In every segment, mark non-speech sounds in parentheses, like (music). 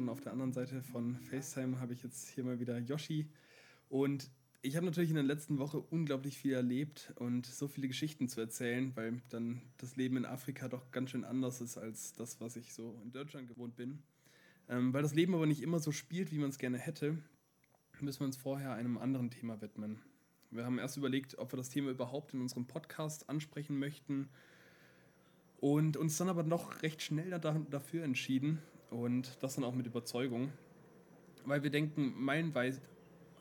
Schon auf der anderen Seite von FaceTime habe ich jetzt hier mal wieder Yoshi. Und ich habe natürlich in der letzten Woche unglaublich viel erlebt und so viele Geschichten zu erzählen, weil dann das Leben in Afrika doch ganz schön anders ist als das, was ich so in Deutschland gewohnt bin. Ähm, weil das Leben aber nicht immer so spielt, wie man es gerne hätte, müssen wir uns vorher einem anderen Thema widmen. Wir haben erst überlegt, ob wir das Thema überhaupt in unserem Podcast ansprechen möchten und uns dann aber noch recht schnell dafür entschieden und das dann auch mit Überzeugung, weil wir denken, meilenweit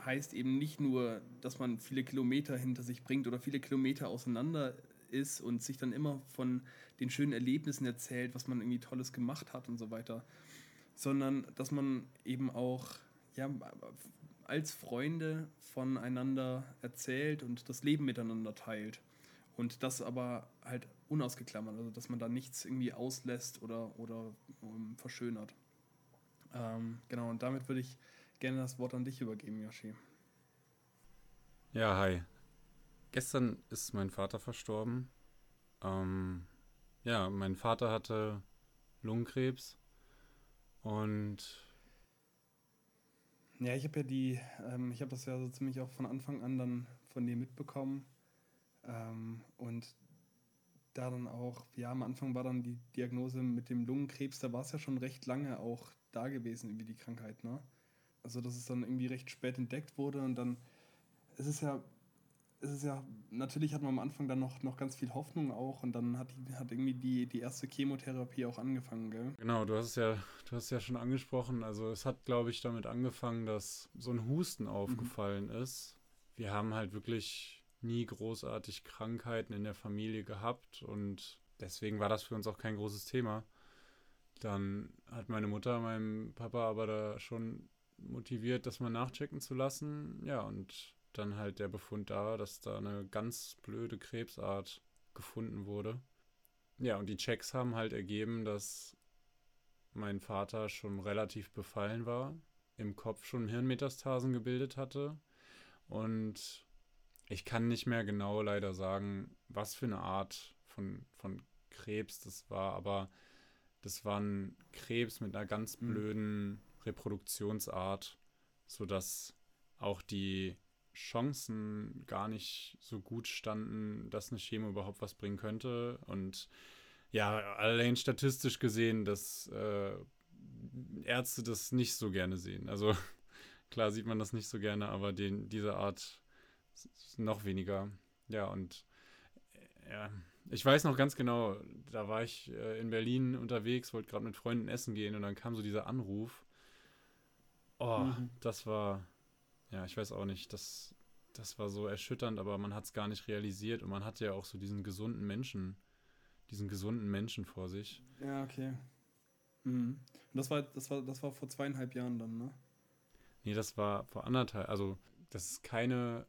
heißt eben nicht nur, dass man viele Kilometer hinter sich bringt oder viele Kilometer auseinander ist und sich dann immer von den schönen Erlebnissen erzählt, was man irgendwie Tolles gemacht hat und so weiter, sondern dass man eben auch ja, als Freunde voneinander erzählt und das Leben miteinander teilt. Und das aber halt unausgeklammert, also dass man da nichts irgendwie auslässt oder, oder um, ähm, verschönert. Ähm, genau, und damit würde ich gerne das Wort an dich übergeben, Yoshi. Ja, hi. Gestern ist mein Vater verstorben. Ähm, ja, mein Vater hatte Lungenkrebs und ja, ich habe ja die, ähm, ich habe das ja so ziemlich auch von Anfang an dann von dir mitbekommen. Ähm, und da dann auch, ja, am Anfang war dann die Diagnose mit dem Lungenkrebs, da war es ja schon recht lange auch da gewesen, irgendwie die Krankheit, ne? Also, dass es dann irgendwie recht spät entdeckt wurde und dann ist es ja es ist ja, natürlich hat man am Anfang dann noch, noch ganz viel Hoffnung auch und dann hat, hat irgendwie die, die erste Chemotherapie auch angefangen, gell? Genau, du hast es ja, du hast es ja schon angesprochen. Also es hat, glaube ich, damit angefangen, dass so ein Husten aufgefallen mhm. ist. Wir haben halt wirklich nie großartig Krankheiten in der Familie gehabt und deswegen war das für uns auch kein großes Thema. Dann hat meine Mutter meinem Papa aber da schon motiviert, das mal nachchecken zu lassen. Ja, und dann halt der Befund da, dass da eine ganz blöde Krebsart gefunden wurde. Ja, und die Checks haben halt ergeben, dass mein Vater schon relativ befallen war, im Kopf schon Hirnmetastasen gebildet hatte und ich kann nicht mehr genau leider sagen, was für eine Art von, von Krebs das war, aber das war ein Krebs mit einer ganz mhm. blöden Reproduktionsart, sodass auch die Chancen gar nicht so gut standen, dass eine Chemo überhaupt was bringen könnte. Und ja, allein statistisch gesehen, dass äh, Ärzte das nicht so gerne sehen. Also (laughs) klar sieht man das nicht so gerne, aber den, diese Art noch weniger. Ja, und äh, ja, ich weiß noch ganz genau, da war ich äh, in Berlin unterwegs, wollte gerade mit Freunden essen gehen und dann kam so dieser Anruf. Oh, mhm. das war ja, ich weiß auch nicht, das, das war so erschütternd, aber man hat es gar nicht realisiert und man hat ja auch so diesen gesunden Menschen, diesen gesunden Menschen vor sich. Ja, okay. Mhm. Und das war, das war, das war vor zweieinhalb Jahren dann, ne? Nee, das war vor anderthalb, also das ist keine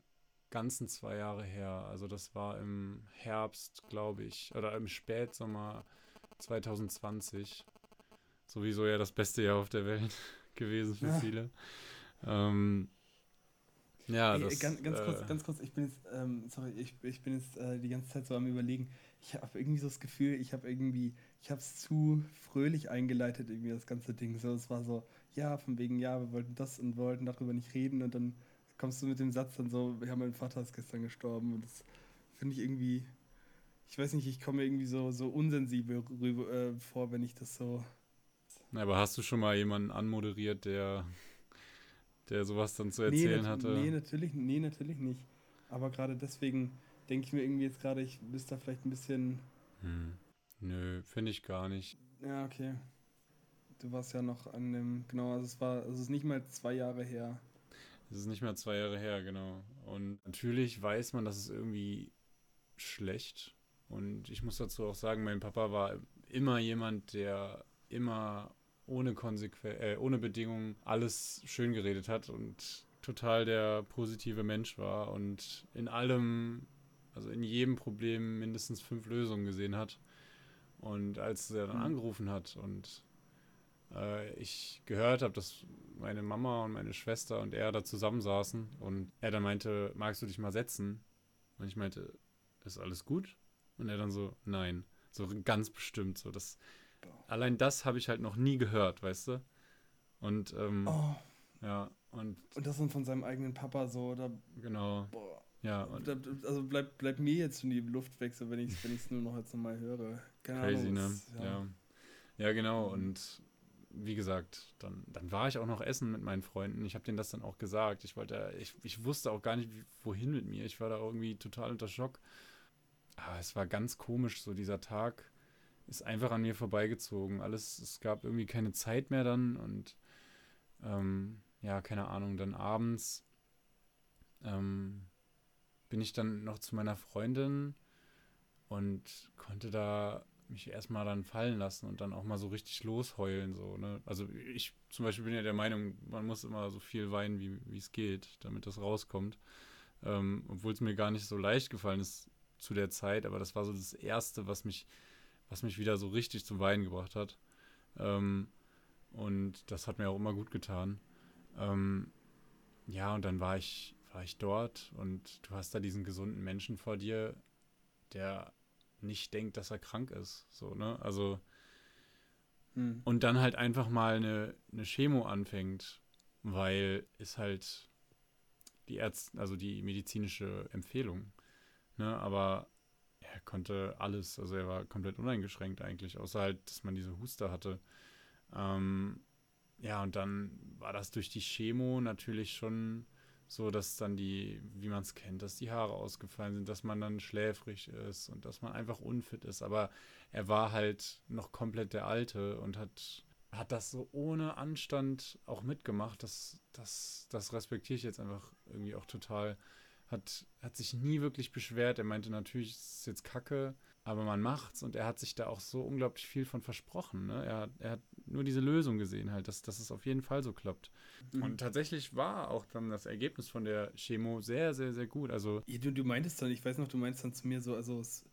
ganzen zwei Jahre her. Also das war im Herbst, glaube ich, oder im Spätsommer 2020. Sowieso ja das beste Jahr auf der Welt (laughs) gewesen für ja. viele. Ähm, ja, Ey, das, ganz, ganz, äh, kurz, ganz kurz, ich bin jetzt, ähm, sorry, ich, ich bin jetzt äh, die ganze Zeit so am überlegen. Ich habe irgendwie so das Gefühl, ich habe irgendwie, ich habe es zu fröhlich eingeleitet, irgendwie das ganze Ding. So, es war so, ja, von wegen, ja, wir wollten das und wollten darüber nicht reden und dann kommst du mit dem Satz dann so, ja, mein Vater ist gestern gestorben und das finde ich irgendwie, ich weiß nicht, ich komme irgendwie so, so unsensibel rüber, äh, vor, wenn ich das so. Aber hast du schon mal jemanden anmoderiert, der der sowas dann zu erzählen nee, hatte. Nee, natürlich, nee, natürlich nicht. Aber gerade deswegen denke ich mir irgendwie jetzt gerade, ich müsste da vielleicht ein bisschen. Hm. Nö, finde ich gar nicht. Ja, okay. Du warst ja noch an dem, genau, also es war, also es ist nicht mal zwei Jahre her. Es ist nicht mal zwei Jahre her, genau. Und natürlich weiß man, dass es irgendwie schlecht. Und ich muss dazu auch sagen, mein Papa war immer jemand, der immer ohne Konsequenz, äh, ohne Bedingungen alles schön geredet hat und total der positive Mensch war und in allem, also in jedem Problem mindestens fünf Lösungen gesehen hat. Und als er dann mhm. angerufen hat und äh, ich gehört habe, dass meine Mama und meine Schwester und er da zusammensaßen und er dann meinte, magst du dich mal setzen? Und ich meinte, ist alles gut? Und er dann so, nein. So ganz bestimmt, so das allein das habe ich halt noch nie gehört, weißt du? Und, ähm, oh. ja, und. Und das dann von seinem eigenen Papa so, oder? Genau. Boah. Ja. Und, also bleibt bleib mir jetzt schon die Luft weg, so wenn ich es wenn nur noch jetzt nochmal höre. Keine Crazy, Ahnung, ne? Ja. ja. ja. genau. Und wie gesagt, dann, dann war ich auch noch essen mit meinen Freunden. Ich habe denen das dann auch gesagt. Ich wollte, ich, ich wusste auch gar nicht, wohin mit mir. Ich war da irgendwie total unter Schock. Aber es war ganz komisch, so dieser Tag ist einfach an mir vorbeigezogen. Alles, es gab irgendwie keine Zeit mehr dann und ähm, ja, keine Ahnung, dann abends ähm, bin ich dann noch zu meiner Freundin und konnte da mich erstmal dann fallen lassen und dann auch mal so richtig losheulen. So, ne? Also ich zum Beispiel bin ja der Meinung, man muss immer so viel weinen, wie es geht, damit das rauskommt. Ähm, Obwohl es mir gar nicht so leicht gefallen ist zu der Zeit, aber das war so das Erste, was mich was mich wieder so richtig zum Weinen gebracht hat. Ähm, und das hat mir auch immer gut getan. Ähm, ja, und dann war ich, war ich dort und du hast da diesen gesunden Menschen vor dir, der nicht denkt, dass er krank ist. So, ne? Also hm. und dann halt einfach mal eine, eine Chemo anfängt, weil es halt die Ärzte, also die medizinische Empfehlung. Ne? Aber er konnte alles, also er war komplett uneingeschränkt eigentlich, außer halt, dass man diese Huster hatte. Ähm, ja, und dann war das durch die Chemo natürlich schon so, dass dann die, wie man es kennt, dass die Haare ausgefallen sind, dass man dann schläfrig ist und dass man einfach unfit ist. Aber er war halt noch komplett der Alte und hat, hat das so ohne Anstand auch mitgemacht. Das, das, das respektiere ich jetzt einfach irgendwie auch total hat, hat sich nie wirklich beschwert. Er meinte natürlich, es ist jetzt kacke, aber man macht's und er hat sich da auch so unglaublich viel von versprochen. Ne? Er, er hat nur diese Lösung gesehen, halt, dass, dass es auf jeden Fall so klappt. Mhm. Und tatsächlich war auch dann das Ergebnis von der Chemo sehr, sehr, sehr gut. Also du, du meintest dann, ich weiß noch, du meinst dann zu mir so, also es,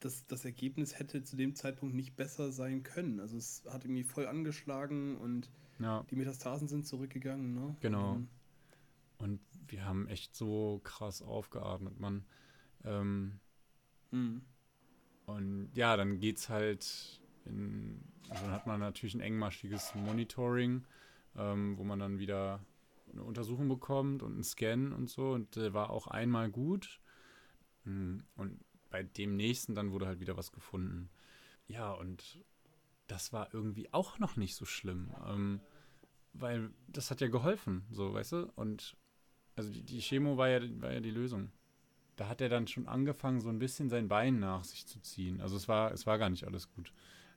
das, das Ergebnis hätte zu dem Zeitpunkt nicht besser sein können. Also es hat irgendwie voll angeschlagen und ja. die Metastasen sind zurückgegangen. Ne? Genau. Mhm. Und wir haben echt so krass aufgeatmet, man. Ähm, mhm. Und ja, dann geht's halt in, also dann hat man natürlich ein engmaschiges Monitoring, ähm, wo man dann wieder eine Untersuchung bekommt und einen Scan und so. Und der war auch einmal gut. Hm, und bei dem nächsten dann wurde halt wieder was gefunden. Ja, und das war irgendwie auch noch nicht so schlimm. Ähm, weil das hat ja geholfen, so, weißt du? Und also die, die Chemo war ja, war ja die Lösung. Da hat er dann schon angefangen, so ein bisschen sein Bein nach sich zu ziehen. Also es war, es war gar nicht alles gut.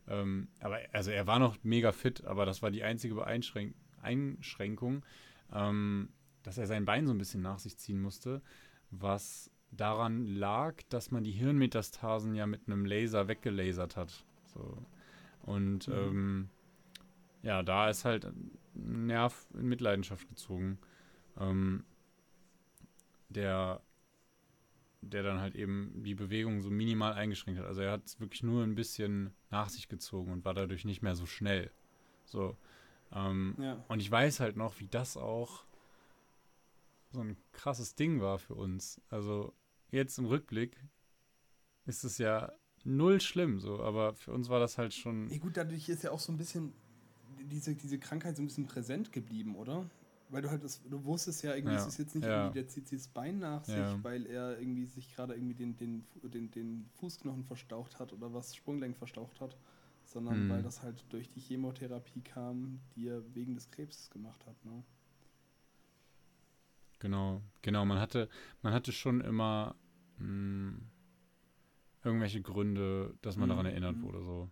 Ähm, aber also er war noch mega fit, aber das war die einzige Einschränk Einschränkung, ähm, dass er sein Bein so ein bisschen nach sich ziehen musste, was daran lag, dass man die Hirnmetastasen ja mit einem Laser weggelasert hat. So. Und mhm. ähm, ja, da ist halt ein Nerv in Mitleidenschaft gezogen. Ähm, der, der dann halt eben die Bewegung so minimal eingeschränkt hat. Also er hat es wirklich nur ein bisschen nach sich gezogen und war dadurch nicht mehr so schnell. So. Ähm, ja. Und ich weiß halt noch, wie das auch so ein krasses Ding war für uns. Also jetzt im Rückblick ist es ja null schlimm, so, aber für uns war das halt schon. Ja, gut, dadurch ist ja auch so ein bisschen diese, diese Krankheit so ein bisschen präsent geblieben, oder? Weil du halt das, du wusstest ja irgendwie, ja. es ist jetzt nicht ja. irgendwie, der zieht sich das Bein nach sich, ja. weil er irgendwie sich gerade irgendwie den, den, den, den Fußknochen verstaucht hat oder was Sprunggelenk verstaucht hat, sondern hm. weil das halt durch die Chemotherapie kam, die er wegen des Krebs gemacht hat, ne? Genau, genau, man hatte, man hatte schon immer mh, hm, irgendwelche Gründe, dass man mhm. daran erinnert mhm. wurde, so.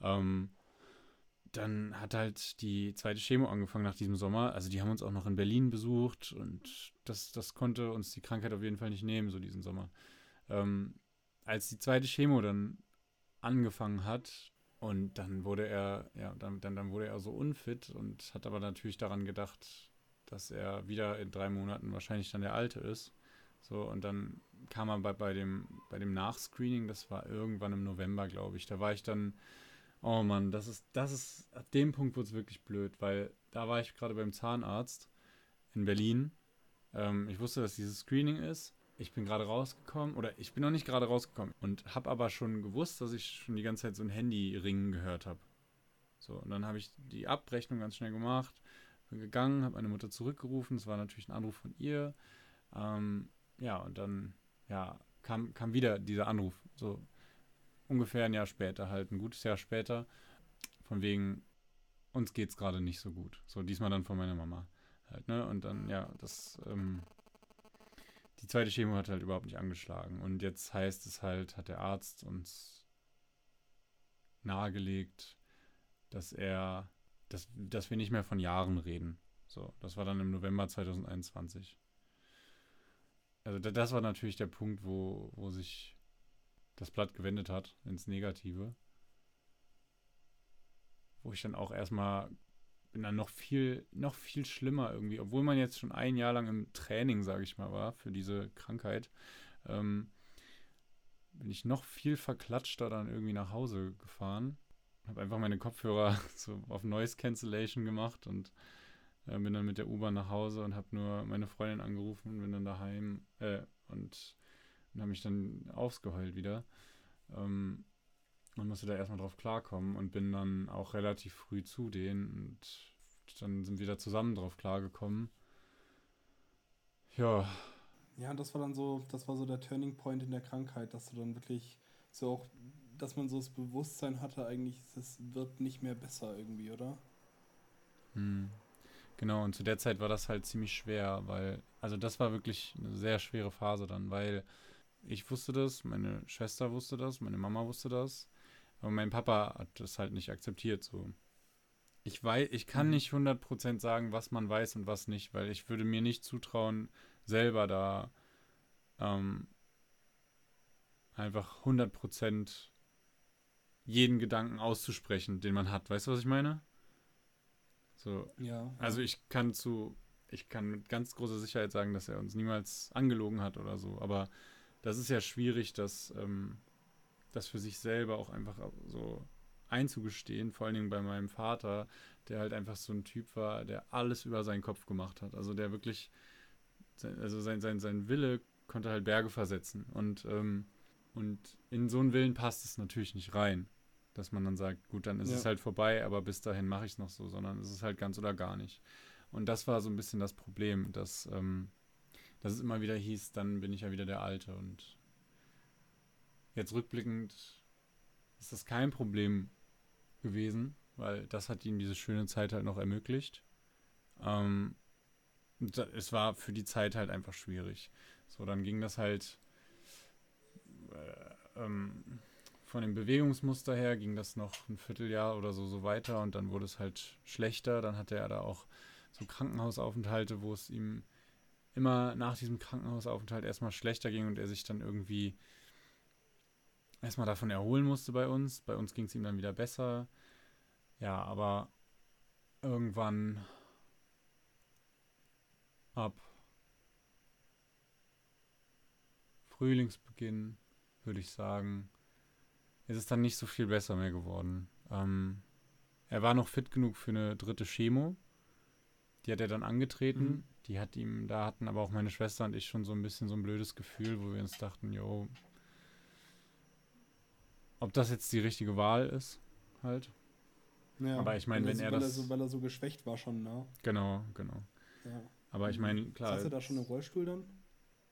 Ähm, dann hat halt die zweite Chemo angefangen nach diesem Sommer. Also die haben uns auch noch in Berlin besucht und das, das konnte uns die Krankheit auf jeden Fall nicht nehmen, so diesen Sommer. Ähm, als die zweite Chemo dann angefangen hat und dann wurde er, ja, dann, dann, dann wurde er so unfit und hat aber natürlich daran gedacht, dass er wieder in drei Monaten wahrscheinlich dann der Alte ist. So, und dann kam er bei, bei, dem, bei dem Nachscreening, das war irgendwann im November, glaube ich. Da war ich dann Oh Mann, das ist, das ist, ab dem Punkt wurde es wirklich blöd, weil da war ich gerade beim Zahnarzt in Berlin. Ähm, ich wusste, dass dieses Screening ist. Ich bin gerade rausgekommen, oder ich bin noch nicht gerade rausgekommen und habe aber schon gewusst, dass ich schon die ganze Zeit so ein Handy ringen gehört habe. So, und dann habe ich die Abrechnung ganz schnell gemacht, bin gegangen, habe meine Mutter zurückgerufen, es war natürlich ein Anruf von ihr. Ähm, ja, und dann, ja, kam, kam wieder dieser Anruf, so ungefähr ein Jahr später, halt ein gutes Jahr später, von wegen, uns geht es gerade nicht so gut. So, diesmal dann von meiner Mama halt, ne? Und dann, ja, das, ähm, die zweite Chemo hat halt überhaupt nicht angeschlagen. Und jetzt heißt es halt, hat der Arzt uns nahegelegt, dass er, dass, dass wir nicht mehr von Jahren reden. So, das war dann im November 2021. Also das war natürlich der Punkt, wo, wo sich das Blatt gewendet hat ins Negative. Wo ich dann auch erstmal bin dann noch viel, noch viel schlimmer irgendwie, obwohl man jetzt schon ein Jahr lang im Training, sage ich mal, war für diese Krankheit, ähm, bin ich noch viel verklatschter dann irgendwie nach Hause gefahren. Habe einfach meine Kopfhörer (laughs) so auf Noise Cancellation gemacht und äh, bin dann mit der U-Bahn nach Hause und habe nur meine Freundin angerufen und bin dann daheim äh, und, und habe mich dann ausgeheult wieder. Ähm, man musste da erstmal drauf klarkommen und bin dann auch relativ früh zu denen und dann sind wir da zusammen drauf klargekommen. Ja. Ja, das war dann so, das war so der Turning Point in der Krankheit, dass du dann wirklich so auch, dass man so das Bewusstsein hatte, eigentlich, es wird nicht mehr besser irgendwie, oder? Hm. Genau, und zu der Zeit war das halt ziemlich schwer, weil, also das war wirklich eine sehr schwere Phase dann, weil ich wusste das, meine Schwester wusste das, meine Mama wusste das. Aber mein Papa hat das halt nicht akzeptiert so. Ich weiß, ich kann mhm. nicht 100% sagen, was man weiß und was nicht, weil ich würde mir nicht zutrauen, selber da ähm, einfach 100% jeden Gedanken auszusprechen, den man hat. Weißt du, was ich meine? So. Ja. Also ich kann zu, ich kann mit ganz großer Sicherheit sagen, dass er uns niemals angelogen hat oder so. Aber das ist ja schwierig, dass ähm, das für sich selber auch einfach so einzugestehen, vor allen Dingen bei meinem Vater, der halt einfach so ein Typ war, der alles über seinen Kopf gemacht hat. Also der wirklich, also sein, sein, sein Wille konnte halt Berge versetzen. Und, ähm, und in so einen Willen passt es natürlich nicht rein, dass man dann sagt, gut, dann ist ja. es halt vorbei, aber bis dahin mache ich es noch so, sondern es ist halt ganz oder gar nicht. Und das war so ein bisschen das Problem, dass, ähm, dass es immer wieder hieß, dann bin ich ja wieder der Alte und Jetzt rückblickend ist das kein Problem gewesen, weil das hat ihm diese schöne Zeit halt noch ermöglicht. Ähm, es war für die Zeit halt einfach schwierig. So, dann ging das halt äh, ähm, von dem Bewegungsmuster her ging das noch ein Vierteljahr oder so so weiter und dann wurde es halt schlechter. Dann hatte er da auch so Krankenhausaufenthalte, wo es ihm immer nach diesem Krankenhausaufenthalt erstmal schlechter ging und er sich dann irgendwie erstmal davon erholen musste bei uns. Bei uns ging es ihm dann wieder besser. Ja, aber irgendwann ab Frühlingsbeginn, würde ich sagen, ist es dann nicht so viel besser mehr geworden. Ähm, er war noch fit genug für eine dritte Chemo. Die hat er dann angetreten. Mhm. Die hat ihm, da hatten aber auch meine Schwester und ich schon so ein bisschen so ein blödes Gefühl, wo wir uns dachten, jo, ob das jetzt die richtige Wahl ist, halt. Ja, aber ich meine, wenn er, so, er das. Er so, weil er so geschwächt war schon, ne? Genau, genau. Ja. Aber ich meine, klar. Saß er da schon im Rollstuhl dann?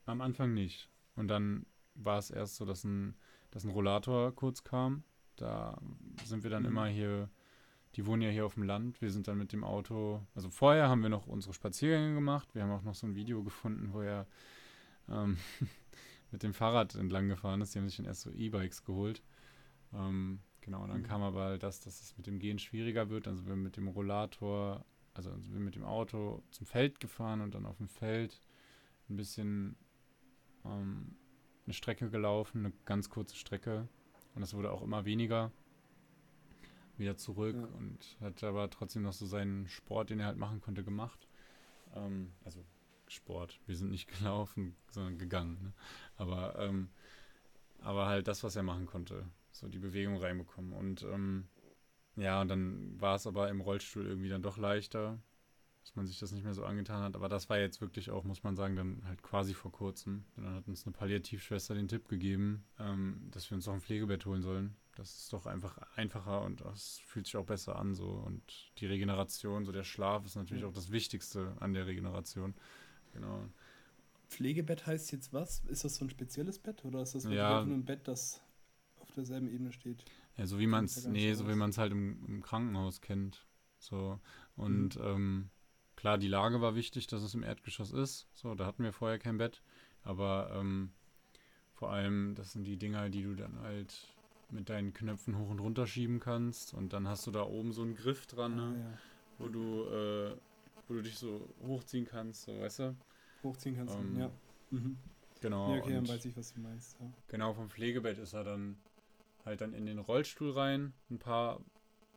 Am Anfang nicht. Und dann war es erst so, dass ein, dass ein Rollator kurz kam. Da sind wir dann mhm. immer hier, die wohnen ja hier auf dem Land. Wir sind dann mit dem Auto, also vorher haben wir noch unsere Spaziergänge gemacht. Wir haben auch noch so ein Video gefunden, wo er ähm, (laughs) mit dem Fahrrad entlang gefahren ist. Die haben sich dann erst so E-Bikes geholt. Ähm, genau, und dann mhm. kam aber das, dass es mit dem Gehen schwieriger wird. Also wir mit dem Rollator, also wir mit dem Auto zum Feld gefahren und dann auf dem Feld ein bisschen ähm, eine Strecke gelaufen, eine ganz kurze Strecke. Und das wurde auch immer weniger. Wieder zurück ja. und hat aber trotzdem noch so seinen Sport, den er halt machen konnte, gemacht. Ähm, also Sport. Wir sind nicht (laughs) gelaufen, sondern gegangen. Ne? Aber, ähm, aber halt das, was er machen konnte so die Bewegung reinbekommen. Und ähm, ja, und dann war es aber im Rollstuhl irgendwie dann doch leichter. Dass man sich das nicht mehr so angetan hat. Aber das war jetzt wirklich auch, muss man sagen, dann halt quasi vor kurzem. dann hat uns eine Palliativschwester den Tipp gegeben, ähm, dass wir uns doch ein Pflegebett holen sollen. Das ist doch einfach einfacher und das fühlt sich auch besser an so. Und die Regeneration, so der Schlaf ist natürlich ja. auch das Wichtigste an der Regeneration. Genau. Pflegebett heißt jetzt was? Ist das so ein spezielles Bett oder ist das ja. nur ein Bett, das auf derselben Ebene steht? Ja, so wie man es, nee, so wie man es halt im, im, Krankenhaus kennt. So. Und mhm. ähm, Klar, die Lage war wichtig, dass es im Erdgeschoss ist. So, da hatten wir vorher kein Bett. Aber ähm, vor allem, das sind die Dinger, die du dann halt mit deinen Knöpfen hoch und runter schieben kannst. Und dann hast du da oben so einen Griff dran, ne? ah, ja. wo du, äh, wo du dich so hochziehen kannst, so weißt du? Hochziehen kannst, ähm, ja. Mhm. Genau. Ja, okay, dann weiß ich, was du meinst. Ja. Genau, vom Pflegebett ist er dann halt dann in den Rollstuhl rein, ein paar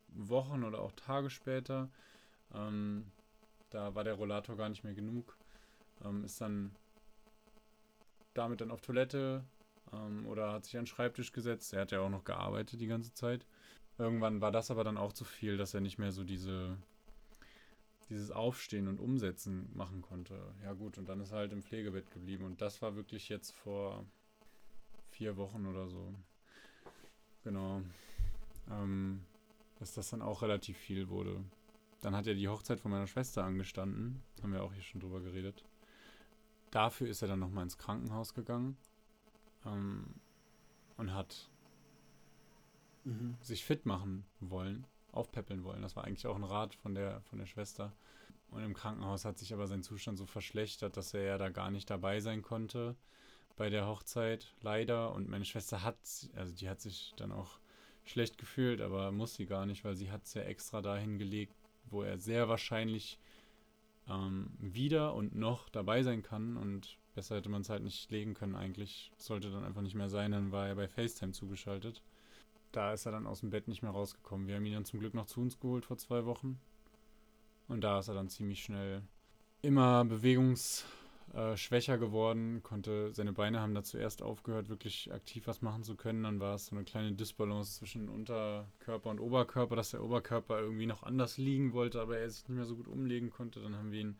Wochen oder auch Tage später. Ähm, da war der Rollator gar nicht mehr genug. Ähm, ist dann damit dann auf Toilette ähm, oder hat sich an den Schreibtisch gesetzt. Er hat ja auch noch gearbeitet die ganze Zeit. Irgendwann war das aber dann auch zu viel, dass er nicht mehr so diese dieses Aufstehen und Umsetzen machen konnte. Ja gut, und dann ist er halt im Pflegebett geblieben. Und das war wirklich jetzt vor vier Wochen oder so. Genau. Ähm, dass das dann auch relativ viel wurde. Dann hat ja die Hochzeit von meiner Schwester angestanden. Haben wir auch hier schon drüber geredet. Dafür ist er dann nochmal ins Krankenhaus gegangen ähm, und hat mhm. sich fit machen wollen, aufpäppeln wollen. Das war eigentlich auch ein Rat von der, von der Schwester. Und im Krankenhaus hat sich aber sein Zustand so verschlechtert, dass er ja da gar nicht dabei sein konnte bei der Hochzeit, leider. Und meine Schwester hat, also die hat sich dann auch schlecht gefühlt, aber muss sie gar nicht, weil sie hat es ja extra dahin gelegt, wo er sehr wahrscheinlich ähm, wieder und noch dabei sein kann. Und besser hätte man es halt nicht legen können eigentlich. Sollte dann einfach nicht mehr sein, dann war er bei FaceTime zugeschaltet. Da ist er dann aus dem Bett nicht mehr rausgekommen. Wir haben ihn dann zum Glück noch zu uns geholt vor zwei Wochen. Und da ist er dann ziemlich schnell immer bewegungs äh, schwächer geworden, konnte, seine Beine haben da zuerst aufgehört, wirklich aktiv was machen zu können. Dann war es so eine kleine Disbalance zwischen Unterkörper und Oberkörper, dass der Oberkörper irgendwie noch anders liegen wollte, aber er sich nicht mehr so gut umlegen konnte. Dann haben wir ihn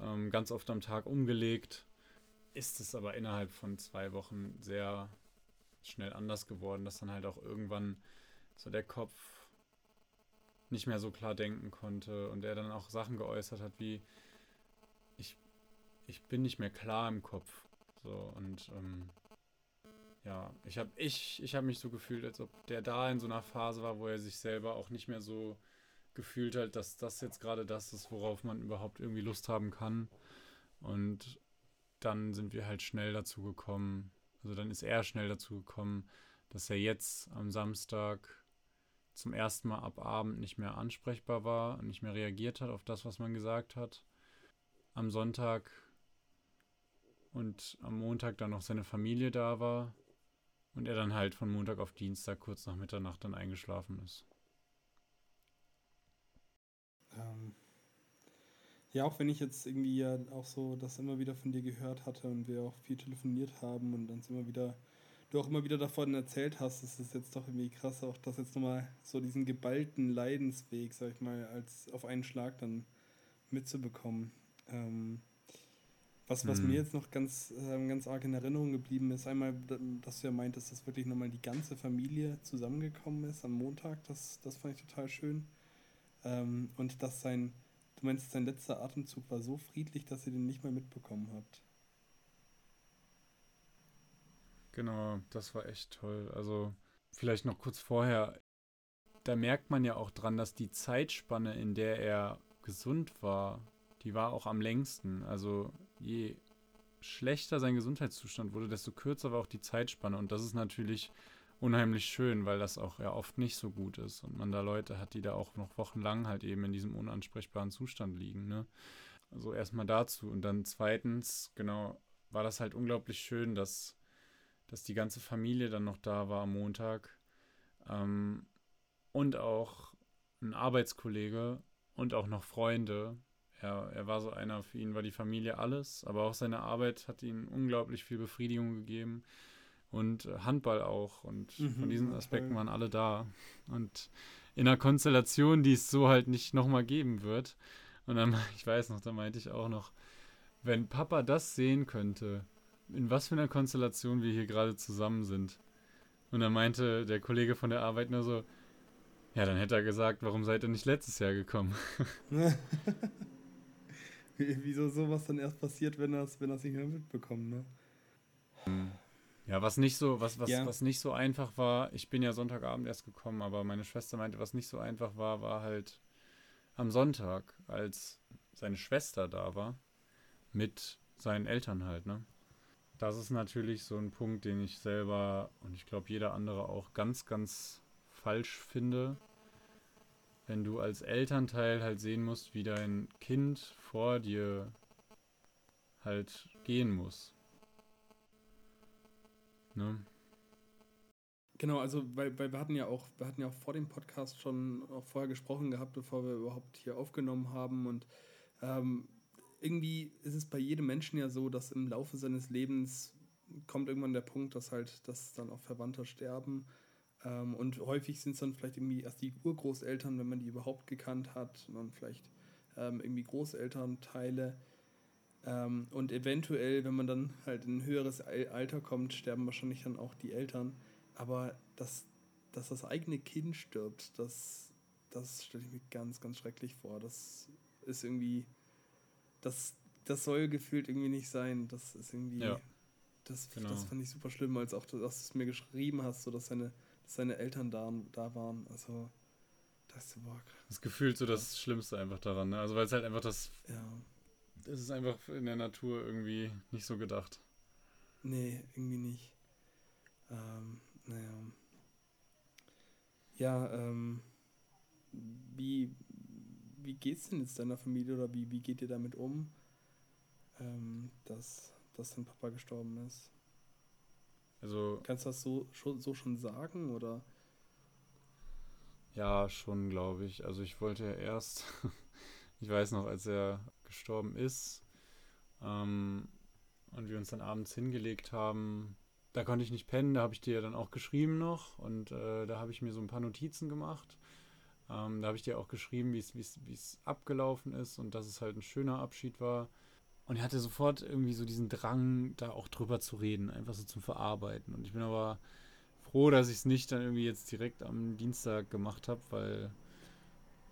ähm, ganz oft am Tag umgelegt. Ist es aber innerhalb von zwei Wochen sehr schnell anders geworden, dass dann halt auch irgendwann so der Kopf nicht mehr so klar denken konnte und er dann auch Sachen geäußert hat wie, ich bin nicht mehr klar im Kopf. So, und ähm, ja, ich habe ich, ich hab mich so gefühlt, als ob der da in so einer Phase war, wo er sich selber auch nicht mehr so gefühlt hat, dass das jetzt gerade das ist, worauf man überhaupt irgendwie Lust haben kann. Und dann sind wir halt schnell dazu gekommen, also dann ist er schnell dazu gekommen, dass er jetzt am Samstag zum ersten Mal ab Abend nicht mehr ansprechbar war und nicht mehr reagiert hat auf das, was man gesagt hat. Am Sonntag und am Montag dann noch seine Familie da war und er dann halt von Montag auf Dienstag kurz nach Mitternacht dann eingeschlafen ist. Ähm, ja, auch wenn ich jetzt irgendwie ja auch so das immer wieder von dir gehört hatte und wir auch viel telefoniert haben und uns immer wieder, du auch immer wieder davon erzählt hast, ist es jetzt doch irgendwie krass, auch das jetzt nochmal so diesen geballten Leidensweg, sag ich mal, als auf einen Schlag dann mitzubekommen. Ähm, was, was hm. mir jetzt noch ganz, äh, ganz arg in Erinnerung geblieben ist, einmal, dass du ja meintest, dass wirklich nochmal die ganze Familie zusammengekommen ist am Montag, das, das fand ich total schön. Ähm, und dass sein, du meinst, sein letzter Atemzug war so friedlich, dass ihr den nicht mehr mitbekommen habt. Genau, das war echt toll. Also vielleicht noch kurz vorher, da merkt man ja auch dran, dass die Zeitspanne, in der er gesund war, die war auch am längsten. Also je schlechter sein Gesundheitszustand wurde, desto kürzer war auch die Zeitspanne. Und das ist natürlich unheimlich schön, weil das auch ja oft nicht so gut ist und man da Leute hat, die da auch noch wochenlang halt eben in diesem unansprechbaren Zustand liegen. Ne? Also erstmal dazu. Und dann zweitens, genau, war das halt unglaublich schön, dass, dass die ganze Familie dann noch da war am Montag. Ähm, und auch ein Arbeitskollege und auch noch Freunde, er, er war so einer, für ihn war die Familie alles, aber auch seine Arbeit hat ihm unglaublich viel Befriedigung gegeben und äh, Handball auch. Und mhm, von diesen Aspekten waren alle da. Und in einer Konstellation, die es so halt nicht nochmal geben wird. Und dann, (laughs) ich weiß noch, da meinte ich auch noch, wenn Papa das sehen könnte, in was für einer Konstellation wir hier gerade zusammen sind. Und dann meinte der Kollege von der Arbeit nur so, ja, dann hätte er gesagt, warum seid ihr nicht letztes Jahr gekommen? (laughs) (laughs) (laughs) Wieso sowas dann erst passiert, wenn er es wenn nicht mehr mitbekommt, ne? Ja, was nicht so, was, was, ja. was nicht so einfach war, ich bin ja Sonntagabend erst gekommen, aber meine Schwester meinte, was nicht so einfach war, war halt am Sonntag, als seine Schwester da war, mit seinen Eltern halt, ne? Das ist natürlich so ein Punkt, den ich selber und ich glaube jeder andere auch ganz, ganz falsch finde, wenn du als Elternteil halt sehen musst, wie dein Kind vor dir halt gehen muss. Ne? Genau, also weil, weil wir hatten ja auch, wir hatten ja auch vor dem Podcast schon auch vorher gesprochen gehabt, bevor wir überhaupt hier aufgenommen haben. Und ähm, irgendwie ist es bei jedem Menschen ja so, dass im Laufe seines Lebens kommt irgendwann der Punkt, dass halt, dass dann auch Verwandte sterben. Ähm, und häufig sind es dann vielleicht irgendwie erst die Urgroßeltern, wenn man die überhaupt gekannt hat, und dann vielleicht ähm, irgendwie Großelternteile. Ähm, und eventuell, wenn man dann halt in ein höheres Alter kommt, sterben wahrscheinlich dann auch die Eltern. Aber dass, dass das eigene Kind stirbt, das, das stelle ich mir ganz, ganz schrecklich vor. Das ist irgendwie, das, das soll gefühlt irgendwie nicht sein. Das ist irgendwie, ja, das, genau. das fand ich super schlimm, als auch, dass du es mir geschrieben hast, so dass seine, dass seine Eltern da, da waren. Also, das ist boah. Das gefühlt so das Schlimmste einfach daran, ne? Also, weil es halt einfach das. Ja es ist einfach in der Natur irgendwie nicht so gedacht. Nee, irgendwie nicht. Ähm, naja. Ja, ähm, wie, wie geht's denn jetzt deiner Familie oder wie, wie geht ihr damit um, ähm, dass, dass dein Papa gestorben ist? Also. Kannst du das so, so schon sagen oder? Ja, schon, glaube ich. Also ich wollte ja erst, (laughs) ich weiß noch, als er gestorben ist. Ähm, und wir uns dann abends hingelegt haben. Da konnte ich nicht pennen, da habe ich dir dann auch geschrieben noch und äh, da habe ich mir so ein paar Notizen gemacht. Ähm, da habe ich dir auch geschrieben, wie es abgelaufen ist und dass es halt ein schöner Abschied war. Und er hatte sofort irgendwie so diesen Drang, da auch drüber zu reden, einfach so zum Verarbeiten. Und ich bin aber froh, dass ich es nicht dann irgendwie jetzt direkt am Dienstag gemacht habe, weil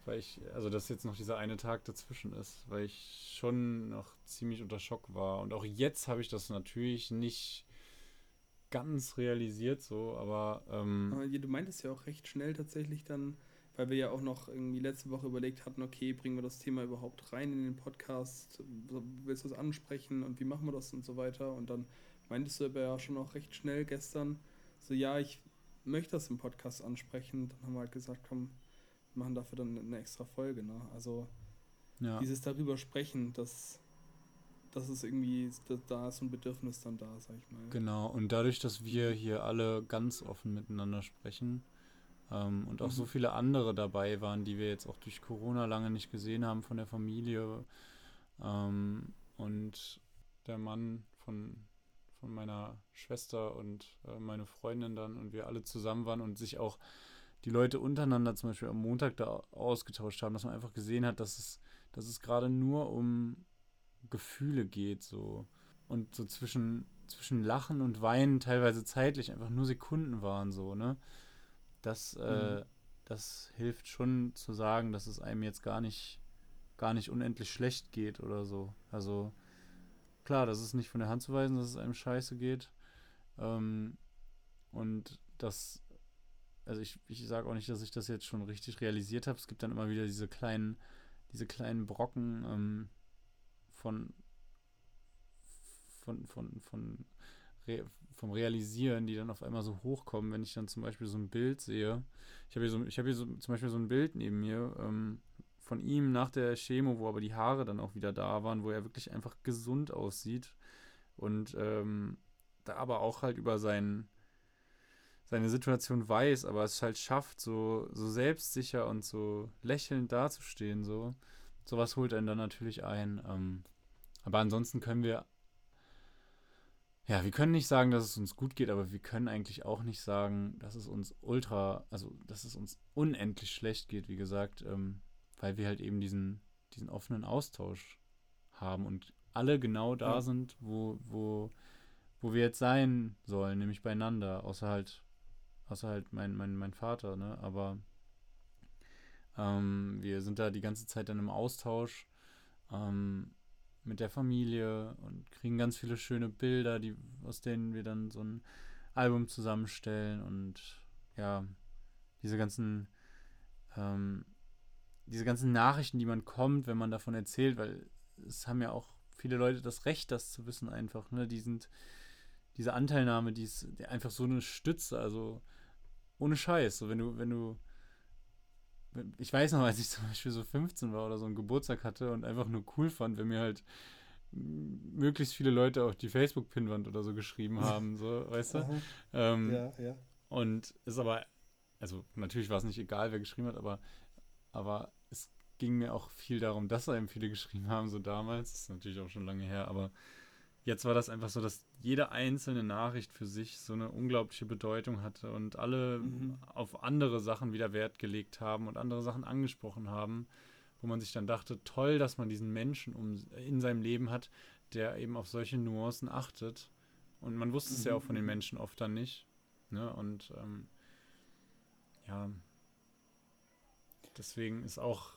weil ich, also dass jetzt noch dieser eine Tag dazwischen ist, weil ich schon noch ziemlich unter Schock war. Und auch jetzt habe ich das natürlich nicht ganz realisiert so, aber. Ähm, aber du meintest ja auch recht schnell tatsächlich dann, weil wir ja auch noch irgendwie letzte Woche überlegt hatten, okay, bringen wir das Thema überhaupt rein in den Podcast, willst du das ansprechen und wie machen wir das und so weiter. Und dann meintest du aber ja schon auch recht schnell gestern, so ja, ich möchte das im Podcast ansprechen. Dann haben wir halt gesagt, komm, machen dafür dann eine extra Folge. Ne? Also ja. dieses darüber sprechen, dass das ist irgendwie, da ist so ein Bedürfnis dann da, sag ich mal. Genau, und dadurch, dass wir hier alle ganz offen miteinander sprechen ähm, und auch mhm. so viele andere dabei waren, die wir jetzt auch durch Corona lange nicht gesehen haben von der Familie ähm, und der Mann von, von meiner Schwester und äh, meine Freundin dann und wir alle zusammen waren und sich auch die Leute untereinander zum Beispiel am Montag da ausgetauscht haben, dass man einfach gesehen hat, dass es, dass es gerade nur um Gefühle geht, so. Und so zwischen, zwischen Lachen und Weinen teilweise zeitlich einfach nur Sekunden waren, so, ne? Das, äh, mhm. das hilft schon zu sagen, dass es einem jetzt gar nicht, gar nicht unendlich schlecht geht oder so. Also, klar, das ist nicht von der Hand zu weisen, dass es einem scheiße geht. Ähm, und das also ich, ich sage auch nicht, dass ich das jetzt schon richtig realisiert habe. Es gibt dann immer wieder diese kleinen, diese kleinen Brocken ähm, von, von, von, von Re vom Realisieren, die dann auf einmal so hochkommen, wenn ich dann zum Beispiel so ein Bild sehe. Ich habe hier, so, hab hier so, zum Beispiel so ein Bild neben mir ähm, von ihm nach der Chemo, wo aber die Haare dann auch wieder da waren, wo er wirklich einfach gesund aussieht und ähm, da aber auch halt über seinen seine Situation weiß, aber es halt schafft, so, so selbstsicher und so lächelnd dazustehen, so. Sowas holt einen dann natürlich ein. Ähm, aber ansonsten können wir, ja, wir können nicht sagen, dass es uns gut geht, aber wir können eigentlich auch nicht sagen, dass es uns ultra, also dass es uns unendlich schlecht geht, wie gesagt, ähm, weil wir halt eben diesen, diesen offenen Austausch haben und alle genau da ja. sind, wo, wo, wo wir jetzt sein sollen, nämlich beieinander, außer halt, außer halt mein, mein, mein Vater, ne? Aber ähm, wir sind da die ganze Zeit dann im Austausch ähm, mit der Familie und kriegen ganz viele schöne Bilder, die, aus denen wir dann so ein Album zusammenstellen und ja, diese ganzen, ähm, diese ganzen Nachrichten, die man kommt, wenn man davon erzählt, weil es haben ja auch viele Leute das Recht, das zu wissen einfach, ne? Die sind, diese Anteilnahme, die ist einfach so eine Stütze, also ohne Scheiß, so wenn du, wenn du, ich weiß noch, als ich zum Beispiel so 15 war oder so einen Geburtstag hatte und einfach nur cool fand, wenn mir halt möglichst viele Leute auf die Facebook-Pinwand oder so geschrieben haben, so, (laughs) weißt du? Ähm, ja, ja. Und ist aber, also natürlich war es nicht egal, wer geschrieben hat, aber, aber es ging mir auch viel darum, dass einem viele geschrieben haben, so damals. Das ist natürlich auch schon lange her, aber jetzt war das einfach so, dass jede einzelne Nachricht für sich so eine unglaubliche Bedeutung hatte und alle mhm. auf andere Sachen wieder Wert gelegt haben und andere Sachen angesprochen haben, wo man sich dann dachte, toll, dass man diesen Menschen um, in seinem Leben hat, der eben auf solche Nuancen achtet. Und man wusste es ja auch von den mhm. Menschen oft dann nicht. Ne? Und ähm, ja, deswegen ist auch,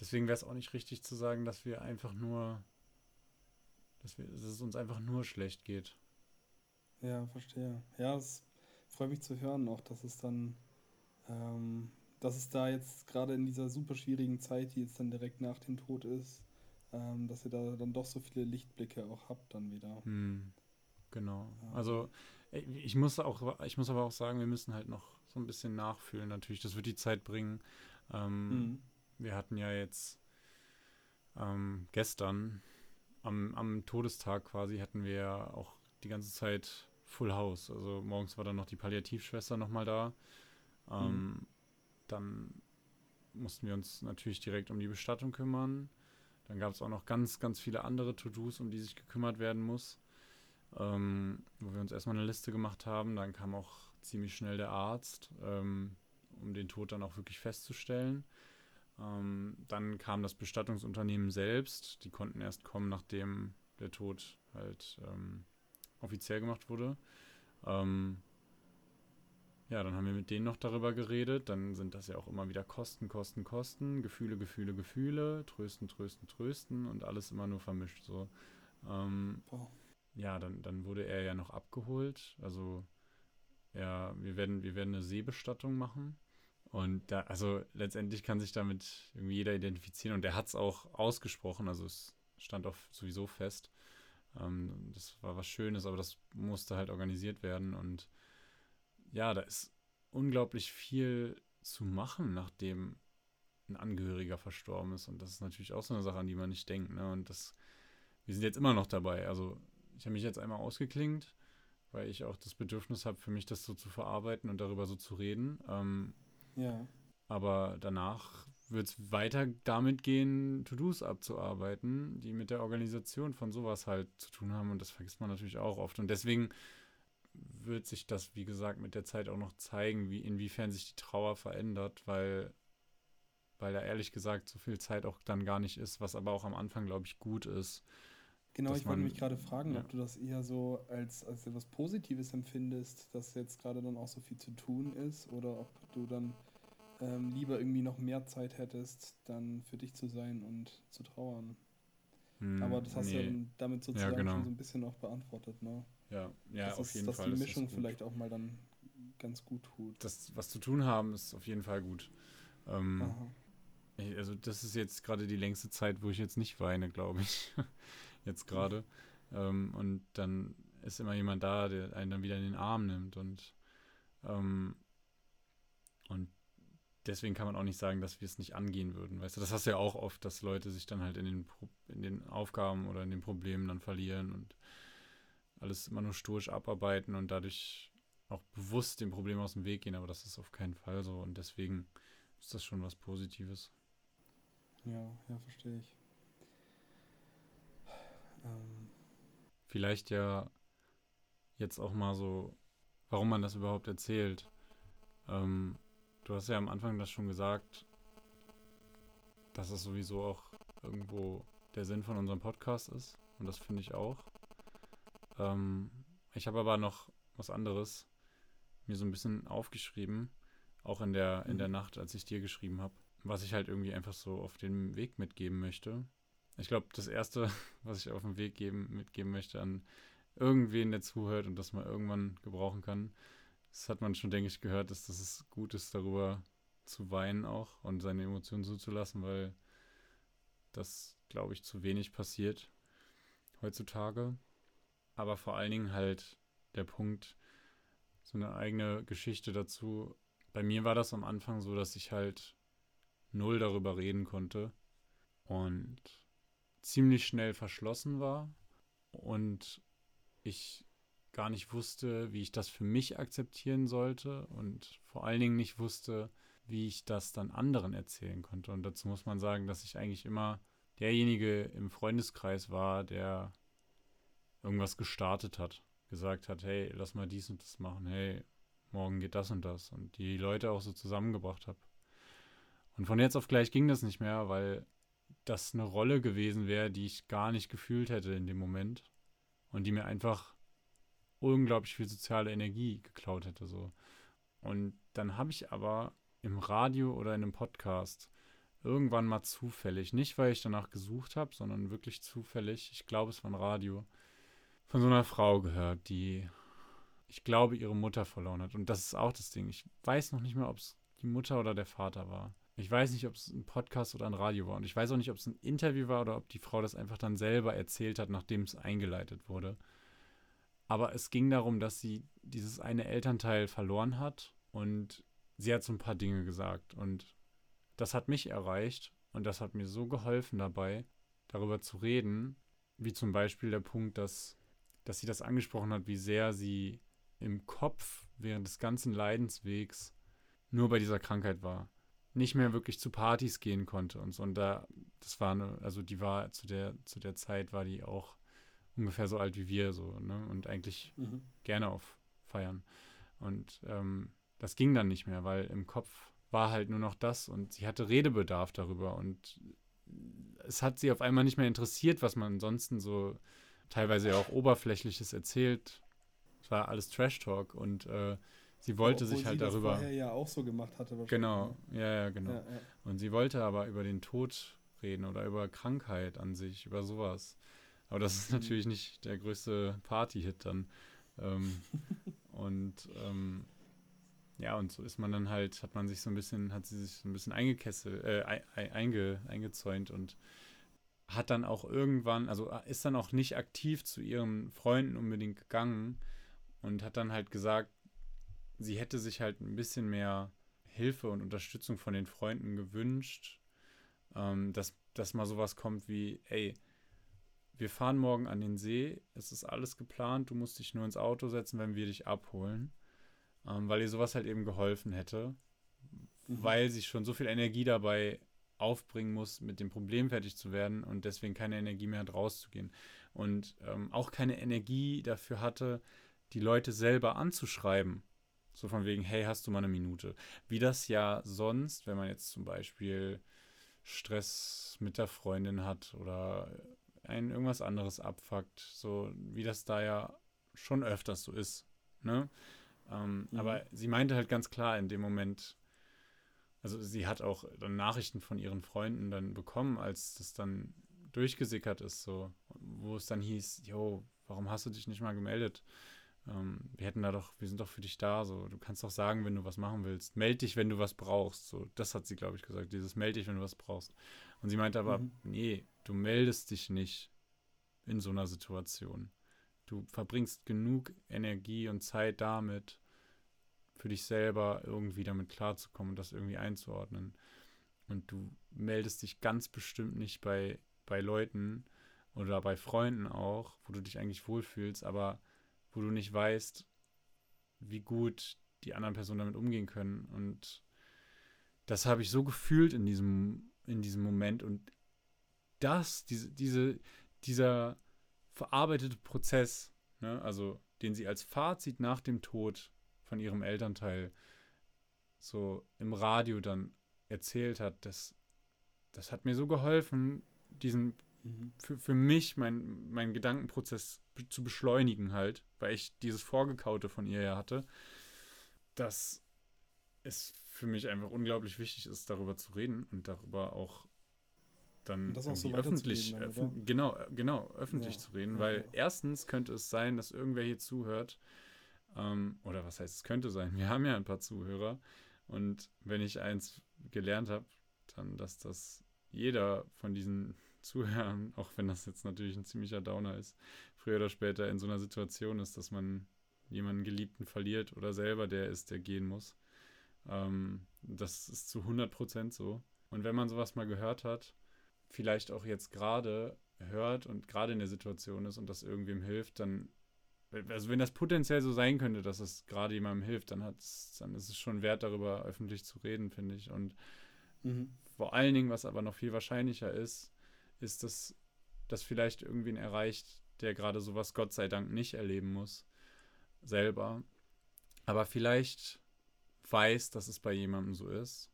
deswegen wäre es auch nicht richtig zu sagen, dass wir einfach nur dass, wir, dass es uns einfach nur schlecht geht. Ja, verstehe. Ja, es freut mich zu hören auch, dass es dann, ähm, dass es da jetzt gerade in dieser super schwierigen Zeit, die jetzt dann direkt nach dem Tod ist, ähm, dass ihr da dann doch so viele Lichtblicke auch habt dann wieder. Hm, genau. Ja. Also ich muss auch, ich muss aber auch sagen, wir müssen halt noch so ein bisschen nachfühlen natürlich. Das wird die Zeit bringen. Ähm, mhm. Wir hatten ja jetzt ähm, gestern am, am Todestag quasi hatten wir auch die ganze Zeit Full House. Also morgens war dann noch die Palliativschwester nochmal da. Ähm, mhm. Dann mussten wir uns natürlich direkt um die Bestattung kümmern. Dann gab es auch noch ganz, ganz viele andere To-Dos, um die sich gekümmert werden muss. Ähm, wo wir uns erstmal eine Liste gemacht haben. Dann kam auch ziemlich schnell der Arzt, ähm, um den Tod dann auch wirklich festzustellen. Ähm, dann kam das Bestattungsunternehmen selbst. Die konnten erst kommen, nachdem der Tod halt ähm, offiziell gemacht wurde. Ähm, ja, dann haben wir mit denen noch darüber geredet. Dann sind das ja auch immer wieder Kosten, Kosten, Kosten, Gefühle, Gefühle, Gefühle, Trösten, Trösten, Trösten und alles immer nur vermischt. So. Ähm, Ja, dann, dann wurde er ja noch abgeholt. Also ja, wir werden, wir werden eine Seebestattung machen. Und da, also letztendlich kann sich damit irgendwie jeder identifizieren und der hat es auch ausgesprochen, also es stand auch sowieso fest. Ähm, das war was Schönes, aber das musste halt organisiert werden und ja, da ist unglaublich viel zu machen, nachdem ein Angehöriger verstorben ist und das ist natürlich auch so eine Sache, an die man nicht denkt. Ne? Und das, wir sind jetzt immer noch dabei. Also ich habe mich jetzt einmal ausgeklingt, weil ich auch das Bedürfnis habe, für mich das so zu verarbeiten und darüber so zu reden. Ähm, ja. Aber danach wird es weiter damit gehen, To-Dos abzuarbeiten, die mit der Organisation von sowas halt zu tun haben. Und das vergisst man natürlich auch oft. Und deswegen wird sich das, wie gesagt, mit der Zeit auch noch zeigen, wie inwiefern sich die Trauer verändert, weil, weil da ehrlich gesagt so viel Zeit auch dann gar nicht ist, was aber auch am Anfang, glaube ich, gut ist. Genau, ich wollte mich gerade fragen, ja. ob du das eher so als, als etwas Positives empfindest, dass jetzt gerade dann auch so viel zu tun ist, oder ob du dann ähm, lieber irgendwie noch mehr Zeit hättest, dann für dich zu sein und zu trauern. Hm, Aber das hast nee. du ja damit sozusagen ja, genau. schon so ein bisschen auch beantwortet, ne? Ja, ja das auf ist, jeden dass Fall. Dass die Mischung vielleicht auch mal dann ganz gut tut. Das, was zu tun haben, ist auf jeden Fall gut. Ähm, also das ist jetzt gerade die längste Zeit, wo ich jetzt nicht weine, glaube ich. Jetzt gerade. Ähm, und dann ist immer jemand da, der einen dann wieder in den Arm nimmt und ähm, und deswegen kann man auch nicht sagen, dass wir es nicht angehen würden. Weißt du, das hast du ja auch oft, dass Leute sich dann halt in den, in den Aufgaben oder in den Problemen dann verlieren und alles immer nur stursch abarbeiten und dadurch auch bewusst dem Problem aus dem Weg gehen, aber das ist auf keinen Fall so und deswegen ist das schon was Positives. Ja, ja, verstehe ich. Ähm. Vielleicht ja jetzt auch mal so, warum man das überhaupt erzählt. Ähm, du hast ja am Anfang das schon gesagt, dass es sowieso auch irgendwo der Sinn von unserem Podcast ist. Und das finde ich auch. Ähm, ich habe aber noch was anderes mir so ein bisschen aufgeschrieben, auch in der, in der mhm. Nacht, als ich dir geschrieben habe, was ich halt irgendwie einfach so auf den Weg mitgeben möchte. Ich glaube, das Erste, (laughs) was ich auf den Weg geben, mitgeben möchte an irgendwen, der zuhört und das mal irgendwann gebrauchen kann, das hat man schon, denke ich, gehört, dass das es gut ist, darüber zu weinen auch und seine Emotionen zuzulassen, weil das, glaube ich, zu wenig passiert heutzutage. Aber vor allen Dingen halt der Punkt, so eine eigene Geschichte dazu. Bei mir war das am Anfang so, dass ich halt null darüber reden konnte und ziemlich schnell verschlossen war und ich gar nicht wusste, wie ich das für mich akzeptieren sollte und vor allen Dingen nicht wusste, wie ich das dann anderen erzählen konnte. Und dazu muss man sagen, dass ich eigentlich immer derjenige im Freundeskreis war, der irgendwas gestartet hat, gesagt hat, hey, lass mal dies und das machen, hey, morgen geht das und das und die Leute auch so zusammengebracht habe. Und von jetzt auf gleich ging das nicht mehr, weil das eine Rolle gewesen wäre, die ich gar nicht gefühlt hätte in dem Moment und die mir einfach unglaublich viel soziale Energie geklaut hätte so. Und dann habe ich aber im Radio oder in einem Podcast irgendwann mal zufällig, nicht weil ich danach gesucht habe, sondern wirklich zufällig, ich glaube es war ein Radio, von so einer Frau gehört, die, ich glaube, ihre Mutter verloren hat. Und das ist auch das Ding. Ich weiß noch nicht mehr, ob es die Mutter oder der Vater war. Ich weiß nicht, ob es ein Podcast oder ein Radio war. Und ich weiß auch nicht, ob es ein Interview war oder ob die Frau das einfach dann selber erzählt hat, nachdem es eingeleitet wurde. Aber es ging darum, dass sie dieses eine Elternteil verloren hat und sie hat so ein paar Dinge gesagt. Und das hat mich erreicht und das hat mir so geholfen dabei, darüber zu reden, wie zum Beispiel der Punkt, dass, dass sie das angesprochen hat, wie sehr sie im Kopf während des ganzen Leidenswegs nur bei dieser Krankheit war. Nicht mehr wirklich zu Partys gehen konnte und so. Und da, das war eine, also die war zu der, zu der Zeit war die auch ungefähr so alt wie wir, so, ne? Und eigentlich mhm. gerne auf Feiern. Und ähm, das ging dann nicht mehr, weil im Kopf war halt nur noch das und sie hatte Redebedarf darüber und es hat sie auf einmal nicht mehr interessiert, was man ansonsten so teilweise auch oberflächliches erzählt. Es war alles Trash Talk und äh, sie wollte Obwohl sich halt sie darüber. Das vorher ja auch so gemacht hatte. Genau, ja, ja, genau. Ja, ja. Und sie wollte aber über den Tod reden oder über Krankheit an sich, über sowas. Aber das ist mhm. natürlich nicht der größte Party-Hit dann. Ähm, (laughs) und ähm, ja, und so ist man dann halt, hat man sich so ein bisschen, hat sie sich so ein bisschen eingekesselt, äh, einge, eingezäunt und hat dann auch irgendwann, also äh, ist dann auch nicht aktiv zu ihren Freunden unbedingt gegangen und hat dann halt gesagt, sie hätte sich halt ein bisschen mehr Hilfe und Unterstützung von den Freunden gewünscht, ähm, dass, dass mal sowas kommt wie, ey, wir fahren morgen an den See, es ist alles geplant, du musst dich nur ins Auto setzen, wenn wir dich abholen ähm, weil ihr sowas halt eben geholfen hätte, mhm. weil sie schon so viel Energie dabei aufbringen muss, mit dem Problem fertig zu werden und deswegen keine Energie mehr hat, rauszugehen. Und ähm, auch keine Energie dafür hatte, die Leute selber anzuschreiben. So von wegen, hey, hast du mal eine Minute? Wie das ja sonst, wenn man jetzt zum Beispiel Stress mit der Freundin hat oder ein irgendwas anderes abfuckt, so wie das da ja schon öfters so ist. Ne? Ähm, mhm. Aber sie meinte halt ganz klar in dem Moment, also sie hat auch dann Nachrichten von ihren Freunden dann bekommen, als das dann durchgesickert ist, so, wo es dann hieß, yo, warum hast du dich nicht mal gemeldet? Ähm, wir hätten da doch, wir sind doch für dich da, so, du kannst doch sagen, wenn du was machen willst. Meld dich, wenn du was brauchst. So, das hat sie, glaube ich, gesagt, dieses meld dich, wenn du was brauchst. Und sie meinte aber, mhm. nee, du meldest dich nicht in so einer Situation. Du verbringst genug Energie und Zeit damit, für dich selber irgendwie damit klarzukommen und das irgendwie einzuordnen. Und du meldest dich ganz bestimmt nicht bei, bei Leuten oder bei Freunden auch, wo du dich eigentlich wohlfühlst, aber wo du nicht weißt, wie gut die anderen Personen damit umgehen können. Und das habe ich so gefühlt in diesem, in diesem Moment. Und das, diese, diese, dieser verarbeitete Prozess, ne, also den sie als Fazit nach dem Tod von ihrem Elternteil so im Radio dann erzählt hat, das, das hat mir so geholfen, diesen. Für, für mich mein, meinen Gedankenprozess zu beschleunigen halt, weil ich dieses Vorgekaute von ihr ja hatte, dass es für mich einfach unglaublich wichtig ist, darüber zu reden und darüber auch dann auch so öffentlich, öff genau, genau, öffentlich ja. zu reden, weil ja. erstens könnte es sein, dass irgendwer hier zuhört, ähm, oder was heißt, es könnte sein, (laughs) wir haben ja ein paar Zuhörer und wenn ich eins gelernt habe, dann, dass das jeder von diesen Zuhörern, (laughs) auch wenn das jetzt natürlich ein ziemlicher Downer ist, früher oder später in so einer Situation ist, dass man jemanden Geliebten verliert oder selber der ist, der gehen muss. Ähm, das ist zu 100% so. Und wenn man sowas mal gehört hat, vielleicht auch jetzt gerade hört und gerade in der Situation ist und das irgendwem hilft, dann, also wenn das potenziell so sein könnte, dass es gerade jemandem hilft, dann, hat's, dann ist es schon wert, darüber öffentlich zu reden, finde ich. Und mhm. vor allen Dingen, was aber noch viel wahrscheinlicher ist, ist, dass das vielleicht irgendwen erreicht, der gerade sowas Gott sei Dank nicht erleben muss, selber. Aber vielleicht weiß, dass es bei jemandem so ist.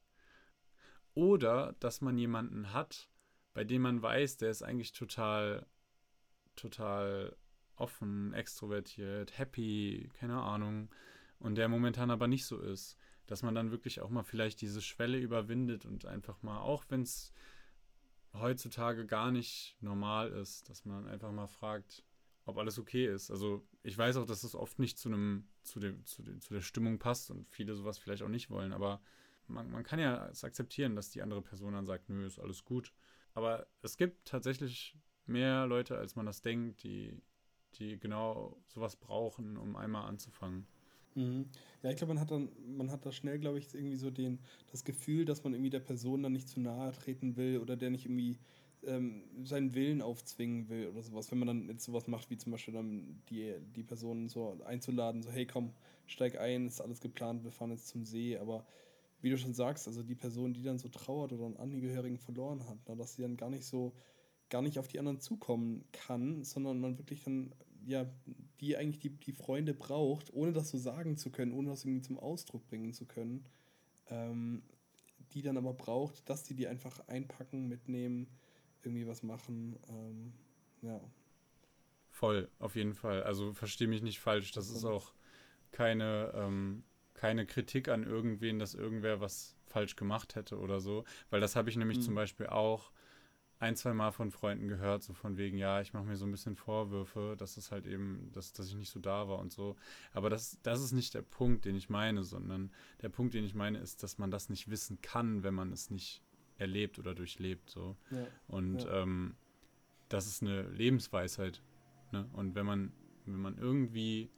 Oder dass man jemanden hat, bei dem man weiß, der ist eigentlich total, total offen, extrovertiert, happy, keine Ahnung, und der momentan aber nicht so ist, dass man dann wirklich auch mal vielleicht diese Schwelle überwindet und einfach mal, auch wenn es heutzutage gar nicht normal ist, dass man einfach mal fragt, ob alles okay ist. Also ich weiß auch, dass es oft nicht zu einem, zu dem, zu, dem, zu der Stimmung passt und viele sowas vielleicht auch nicht wollen, aber man, man kann ja es akzeptieren, dass die andere Person dann sagt, nö, ist alles gut. Aber es gibt tatsächlich mehr Leute, als man das denkt, die, die genau sowas brauchen, um einmal anzufangen. Mhm. Ja, ich glaube, man hat dann, man hat da schnell, glaube ich, irgendwie so den, das Gefühl, dass man irgendwie der Person dann nicht zu nahe treten will oder der nicht irgendwie ähm, seinen Willen aufzwingen will oder sowas. Wenn man dann jetzt sowas macht, wie zum Beispiel dann die, die Person so einzuladen, so, hey komm, steig ein, ist alles geplant, wir fahren jetzt zum See, aber wie du schon sagst, also die Person, die dann so trauert oder einen Angehörigen verloren hat, na, dass sie dann gar nicht so, gar nicht auf die anderen zukommen kann, sondern man wirklich dann, ja, die eigentlich die, die Freunde braucht, ohne das so sagen zu können, ohne das irgendwie zum Ausdruck bringen zu können, ähm, die dann aber braucht, dass die die einfach einpacken, mitnehmen, irgendwie was machen, ähm, ja. Voll, auf jeden Fall. Also verstehe mich nicht falsch, das ist auch keine ähm, keine Kritik an irgendwen, dass irgendwer was falsch gemacht hätte oder so. Weil das habe ich nämlich mhm. zum Beispiel auch ein, zwei Mal von Freunden gehört, so von wegen, ja, ich mache mir so ein bisschen Vorwürfe, dass es halt eben, dass, dass ich nicht so da war und so. Aber das, das ist nicht der Punkt, den ich meine, sondern der Punkt, den ich meine, ist, dass man das nicht wissen kann, wenn man es nicht erlebt oder durchlebt. So. Ja, und ja. Ähm, das ist eine Lebensweisheit. Ne? Und wenn man, wenn man irgendwie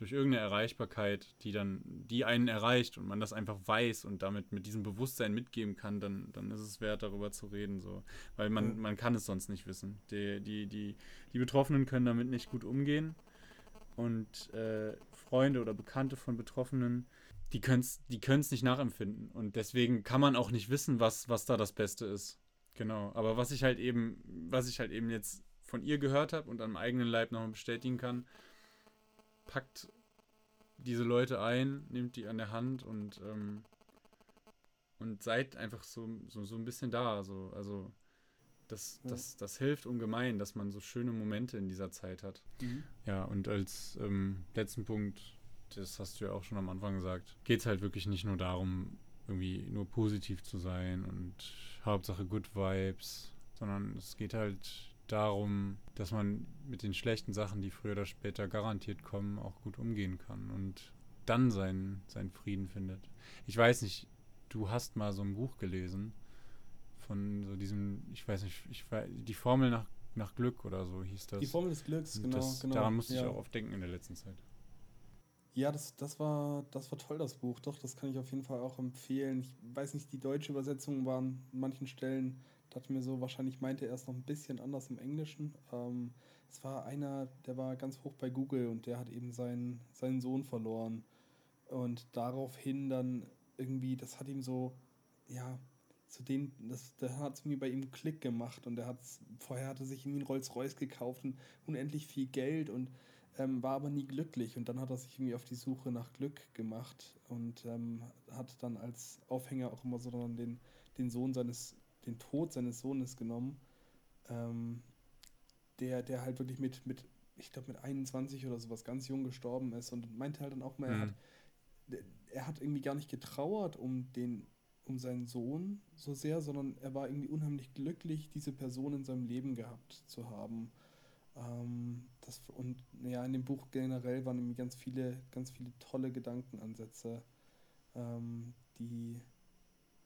durch irgendeine Erreichbarkeit, die dann, die einen erreicht und man das einfach weiß und damit mit diesem Bewusstsein mitgeben kann, dann, dann ist es wert, darüber zu reden. So. Weil man, man kann es sonst nicht wissen. Die, die, die, die Betroffenen können damit nicht gut umgehen. Und äh, Freunde oder Bekannte von Betroffenen, die können es die nicht nachempfinden. Und deswegen kann man auch nicht wissen, was, was da das Beste ist. Genau. Aber was ich halt eben, was ich halt eben jetzt von ihr gehört habe und am eigenen Leib nochmal bestätigen kann, packt diese Leute ein, nimmt die an der Hand und, ähm, und seid einfach so, so, so ein bisschen da. So. Also das, das, das hilft ungemein, dass man so schöne Momente in dieser Zeit hat. Mhm. Ja, und als ähm, letzten Punkt, das hast du ja auch schon am Anfang gesagt, geht es halt wirklich nicht nur darum, irgendwie nur positiv zu sein und Hauptsache Good Vibes, sondern es geht halt darum, dass man mit den schlechten Sachen, die früher oder später garantiert kommen, auch gut umgehen kann und dann seinen, seinen Frieden findet. Ich weiß nicht, du hast mal so ein Buch gelesen von so diesem, ich weiß nicht, ich weiß, die Formel nach, nach Glück oder so hieß das. Die Formel des Glücks, genau, das, genau. Daran musste ja. ich auch oft denken in der letzten Zeit. Ja, das, das, war, das war toll, das Buch. Doch, das kann ich auf jeden Fall auch empfehlen. Ich weiß nicht, die deutsche Übersetzung war an manchen Stellen dachte mir so, wahrscheinlich meinte er es noch ein bisschen anders im Englischen. Ähm, es war einer, der war ganz hoch bei Google und der hat eben seinen, seinen Sohn verloren. Und daraufhin dann irgendwie, das hat ihm so, ja, zu dem, das, da hat es irgendwie bei ihm Klick gemacht und er hat vorher hatte sich irgendwie ein Rolls-Royce gekauft und unendlich viel Geld und ähm, war aber nie glücklich und dann hat er sich irgendwie auf die Suche nach Glück gemacht und ähm, hat dann als Aufhänger auch immer so dann den, den Sohn seines den Tod seines Sohnes genommen ähm, der, der halt wirklich mit, mit ich glaube, mit 21 oder sowas ganz jung gestorben ist und meinte halt dann auch mal, mhm. er, hat, er hat irgendwie gar nicht getrauert um den, um seinen Sohn so sehr, sondern er war irgendwie unheimlich glücklich, diese Person in seinem Leben gehabt zu haben. Ähm, das, und ja, in dem Buch generell waren irgendwie ganz viele, ganz viele tolle Gedankenansätze, ähm, die,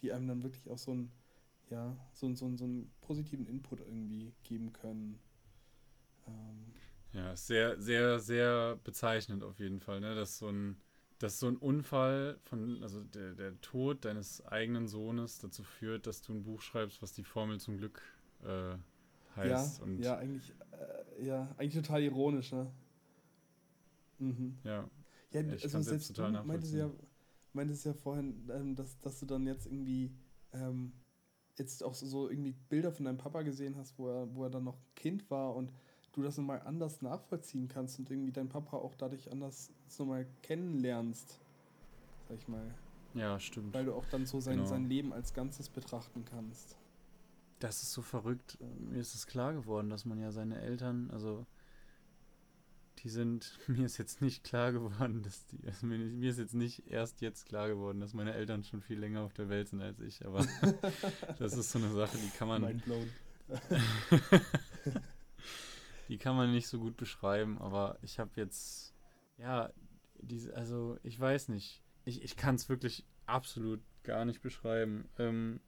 die einem dann wirklich auch so ein ja, so, so, so einen positiven Input irgendwie geben können. Ähm. Ja, sehr, sehr, sehr bezeichnend auf jeden Fall, ne? Dass so ein, dass so ein Unfall von, also der, der Tod deines eigenen Sohnes dazu führt, dass du ein Buch schreibst, was die Formel zum Glück äh, heißt. Ja, und ja, eigentlich, äh, ja, eigentlich total ironisch, ne? Mhm. Ja. Ja, ja also selbst total du meintest ja, meintest ja vorhin, ähm, dass, dass du dann jetzt irgendwie ähm, jetzt auch so irgendwie Bilder von deinem Papa gesehen hast, wo er, wo er dann noch Kind war und du das nochmal anders nachvollziehen kannst und irgendwie deinen Papa auch dadurch anders nochmal kennenlernst, sag ich mal. Ja, stimmt. Weil du auch dann so sein, genau. sein Leben als Ganzes betrachten kannst. Das ist so verrückt. Mir ist es klar geworden, dass man ja seine Eltern, also die sind, (laughs) mir ist jetzt nicht klar geworden, dass die, also mir, mir, ist jetzt nicht erst jetzt klar geworden, dass meine Eltern schon viel länger auf der Welt sind als ich, aber (laughs) das ist so eine Sache, die kann man. (laughs) die kann man nicht so gut beschreiben, aber ich habe jetzt, ja, diese, also ich weiß nicht. Ich, ich kann es wirklich absolut gar nicht beschreiben. Ähm,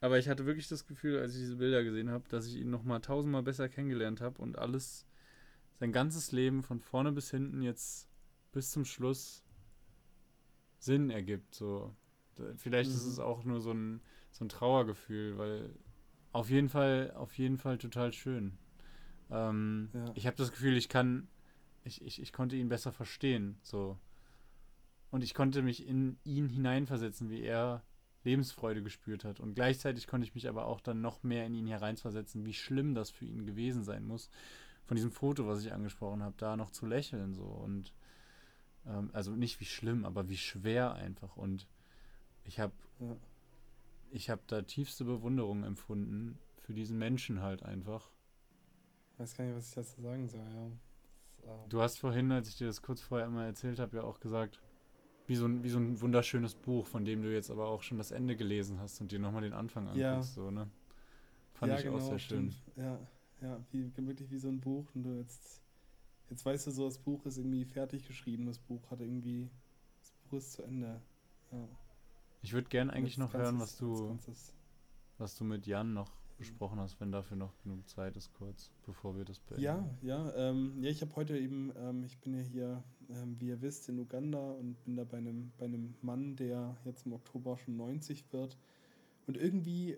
aber ich hatte wirklich das Gefühl, als ich diese Bilder gesehen habe, dass ich ihn nochmal tausendmal besser kennengelernt habe und alles sein ganzes Leben von vorne bis hinten jetzt bis zum Schluss Sinn ergibt. So. Vielleicht mhm. ist es auch nur so ein, so ein Trauergefühl, weil auf jeden Fall, auf jeden Fall total schön. Ähm, ja. Ich habe das Gefühl, ich kann, ich, ich, ich konnte ihn besser verstehen. So. Und ich konnte mich in ihn hineinversetzen, wie er Lebensfreude gespürt hat. Und gleichzeitig konnte ich mich aber auch dann noch mehr in ihn hereinversetzen, wie schlimm das für ihn gewesen sein muss von diesem Foto, was ich angesprochen habe, da noch zu lächeln so und ähm, also nicht wie schlimm, aber wie schwer einfach und ich habe ich habe da tiefste Bewunderung empfunden für diesen Menschen halt einfach. Ich weiß gar nicht, was ich dazu sagen soll, ja. Das, ähm du hast vorhin, als ich dir das kurz vorher immer erzählt habe, ja auch gesagt, wie so, ein, wie so ein wunderschönes Buch, von dem du jetzt aber auch schon das Ende gelesen hast und dir nochmal den Anfang anguckst, ja. so, ne? Fand ja, ich genau, auch sehr schön. Stimmt. Ja, ja, wie, wirklich wie so ein Buch. Und du jetzt, jetzt weißt du so, das Buch ist irgendwie fertig geschrieben. Das Buch hat irgendwie, das Buch ist zu Ende. Ja. Ich würde gern eigentlich noch hören, was du, was du mit Jan noch besprochen hast, wenn dafür noch genug Zeit ist, kurz, bevor wir das beenden. Ja, ja, ähm, ja, ich habe heute eben, ähm, ich bin ja hier, ähm, wie ihr wisst, in Uganda und bin da bei einem, bei einem Mann, der jetzt im Oktober schon 90 wird. Und irgendwie,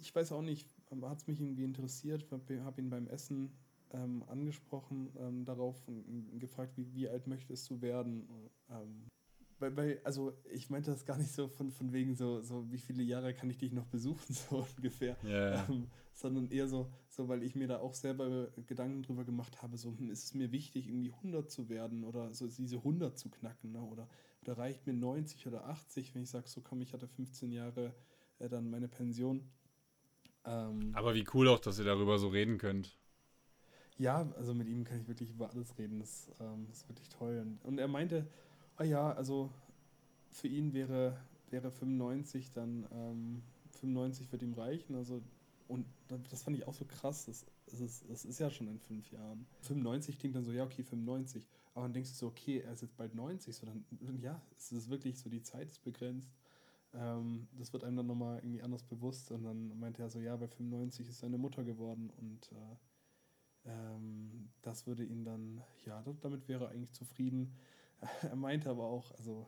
ich weiß auch nicht, hat es mich irgendwie interessiert, habe ihn beim Essen ähm, angesprochen ähm, darauf gefragt, wie, wie alt möchtest du werden? Ähm, weil, weil, also ich meinte das gar nicht so von, von wegen so, so, wie viele Jahre kann ich dich noch besuchen, (laughs) so ungefähr. Yeah. Ähm, sondern eher so, so, weil ich mir da auch selber Gedanken drüber gemacht habe, so, hm, ist es mir wichtig, irgendwie 100 zu werden oder so diese 100 zu knacken, ne? oder, oder reicht mir 90 oder 80, wenn ich sage, so komm, ich hatte 15 Jahre äh, dann meine Pension ähm, Aber wie cool auch, dass ihr darüber so reden könnt. Ja, also mit ihm kann ich wirklich über alles reden. Das ähm, ist wirklich toll. Und, und er meinte, ah ja, also für ihn wäre, wäre 95 dann, ähm, 95 wird ihm reichen. Also, und das fand ich auch so krass. Das, das, ist, das ist ja schon in fünf Jahren. 95 klingt dann so, ja, okay, 95. Aber dann denkst du so, okay, er ist jetzt bald 90. So dann, ja, es ist wirklich so, die Zeit ist begrenzt. Ähm, das wird einem dann nochmal irgendwie anders bewusst. Und dann meinte er so, ja, bei 95 ist seine Mutter geworden und äh, ähm, das würde ihn dann, ja, damit wäre er eigentlich zufrieden. (laughs) er meinte aber auch, also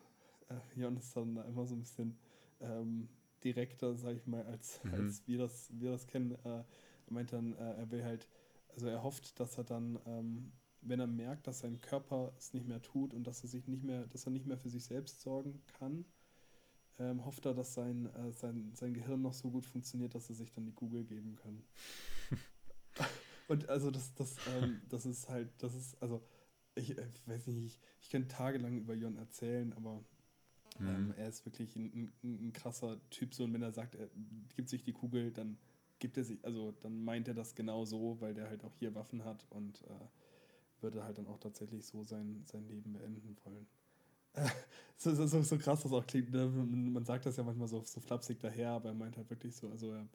äh, Jon ist dann immer so ein bisschen ähm, direkter, sag ich mal, als, mhm. als wir, das, wir das kennen. Äh, er meinte dann, äh, er will halt, also er hofft, dass er dann ähm, wenn er merkt, dass sein Körper es nicht mehr tut und dass er sich nicht mehr, dass er nicht mehr für sich selbst sorgen kann, ähm, hofft er, dass sein, äh, sein, sein Gehirn noch so gut funktioniert, dass er sich dann die Kugel geben kann. (laughs) Und also das, das, ähm, das ist halt, das ist, also ich äh, weiß nicht, ich, ich könnte tagelang über Jon erzählen, aber ähm, mhm. er ist wirklich ein, ein, ein, krasser Typ. So, und wenn er sagt, er gibt sich die Kugel, dann gibt er sich, also dann meint er das genau so, weil der halt auch hier Waffen hat und äh, würde halt dann auch tatsächlich so sein, sein Leben beenden wollen. (laughs) so, so, so, krass das auch klingt. Ne? Man sagt das ja manchmal so, so flapsig daher, aber er meint halt wirklich so, also er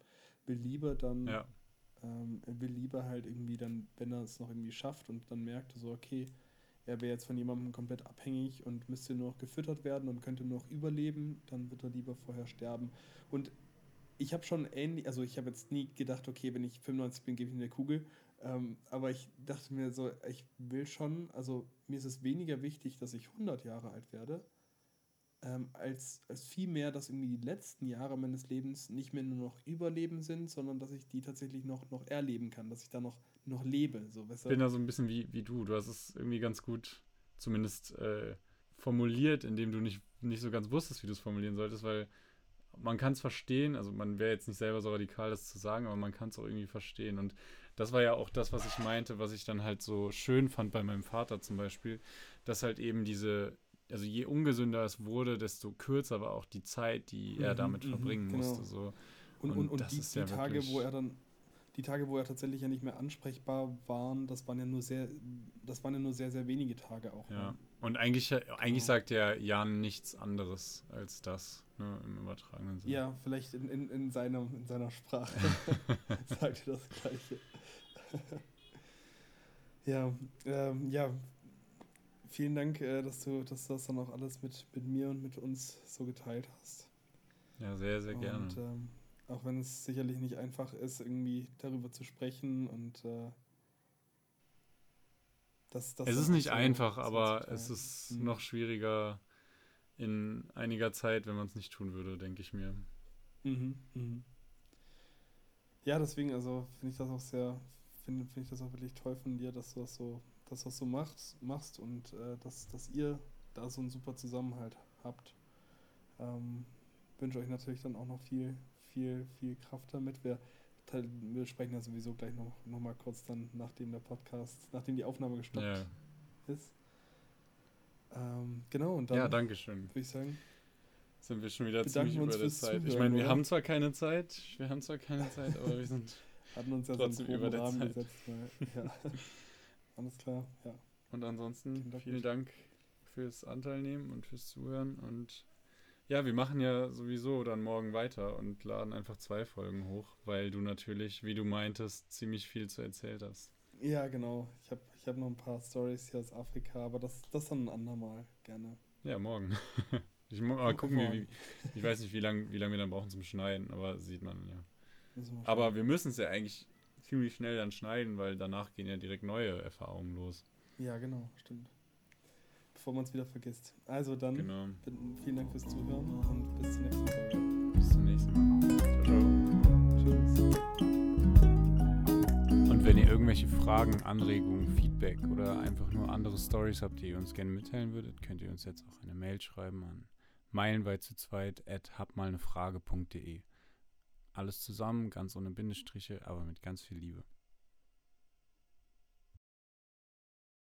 will lieber dann, ja. ähm, er will lieber halt irgendwie dann, wenn er es noch irgendwie schafft und dann merkt so, okay, er wäre jetzt von jemandem komplett abhängig und müsste nur noch gefüttert werden und könnte nur noch überleben, dann wird er lieber vorher sterben. Und ich habe schon ähnlich, also ich habe jetzt nie gedacht, okay, wenn ich 95 bin, gebe ich ihm eine Kugel. Ähm, aber ich dachte mir so, ich will schon, also mir ist es weniger wichtig, dass ich 100 Jahre alt werde, ähm, als, als vielmehr, dass irgendwie die letzten Jahre meines Lebens nicht mehr nur noch Überleben sind, sondern dass ich die tatsächlich noch, noch erleben kann, dass ich da noch, noch lebe. So, ich bin da so ein bisschen wie, wie du. Du hast es irgendwie ganz gut zumindest äh, formuliert, indem du nicht, nicht so ganz wusstest, wie du es formulieren solltest, weil man kann es verstehen, also man wäre jetzt nicht selber so radikal, das zu sagen, aber man kann es auch irgendwie verstehen. Und das war ja auch das, was ich meinte, was ich dann halt so schön fand bei meinem Vater zum Beispiel, dass halt eben diese, also je ungesünder es wurde, desto kürzer war auch die Zeit, die er mhm, damit mhm, verbringen genau. musste. So. Und, und, und, und die, die ja Tage, wo er dann die Tage, wo er tatsächlich ja nicht mehr ansprechbar waren, das waren ja nur sehr, das waren ja nur sehr, sehr wenige Tage auch. Ja. Ne? Und eigentlich, eigentlich genau. sagt ja Jan nichts anderes als das, ne, im übertragenen Sinne. Ja, vielleicht in, in, in, seiner, in seiner Sprache (laughs) (laughs) sagt er das Gleiche. (laughs) ja, ähm, ja, vielen Dank, äh, dass, du, dass du das dann auch alles mit, mit mir und mit uns so geteilt hast. Ja, sehr, sehr gerne. Und, ähm, auch wenn es sicherlich nicht einfach ist, irgendwie darüber zu sprechen und äh, das, das Es ist nicht so, einfach, aber es ist mhm. noch schwieriger in einiger Zeit, wenn man es nicht tun würde, denke ich mir. Mhm, mhm. Ja, deswegen, also finde ich das auch sehr, finde find ich das auch wirklich toll von dir, dass du das so, dass du das so machst, machst und äh, dass, dass ihr da so einen super Zusammenhalt habt. Ähm, wünsche euch natürlich dann auch noch viel, viel, viel Kraft damit. Wir, wir sprechen ja sowieso gleich noch, noch mal kurz dann, nachdem der Podcast, nachdem die Aufnahme gestoppt ja. ist. Ähm, genau, und dann ja, danke schön. würde ich sagen, sind wir schon wieder ziemlich über der Zeit. Zuhören, ich meine, wir oder? haben zwar keine Zeit, wir haben zwar keine (laughs) Zeit, aber wir sind hatten uns ja trotzdem so über der Rahmen Zeit. Gesetzt, ja. (laughs) Alles klar, ja. Und ansonsten vielen Dank fürs Anteil nehmen und fürs Zuhören und ja, wir machen ja sowieso dann morgen weiter und laden einfach zwei Folgen hoch, weil du natürlich, wie du meintest, ziemlich viel zu erzählt hast. Ja, genau. Ich habe ich hab noch ein paar Stories hier aus Afrika, aber das, das dann ein andermal gerne. Ja, morgen. (laughs) ich mal gucken, wie, ich weiß nicht, wie lange wie lang wir dann brauchen zum Schneiden, aber sieht man ja. Aber wir müssen es ja eigentlich ziemlich schnell dann schneiden, weil danach gehen ja direkt neue Erfahrungen los. Ja, genau, stimmt bevor man es wieder vergisst. Also dann genau. vielen Dank fürs Zuhören und bis zur nächsten Folge. Bis zum nächsten Mal. Ciao, ciao. Tschüss. Und wenn ihr irgendwelche Fragen, Anregungen, Feedback oder einfach nur andere Stories habt, die ihr uns gerne mitteilen würdet, könnt ihr uns jetzt auch eine Mail schreiben an meilenweit zu zweit at habmalnefrage.de. Alles zusammen, ganz ohne Bindestriche, aber mit ganz viel Liebe.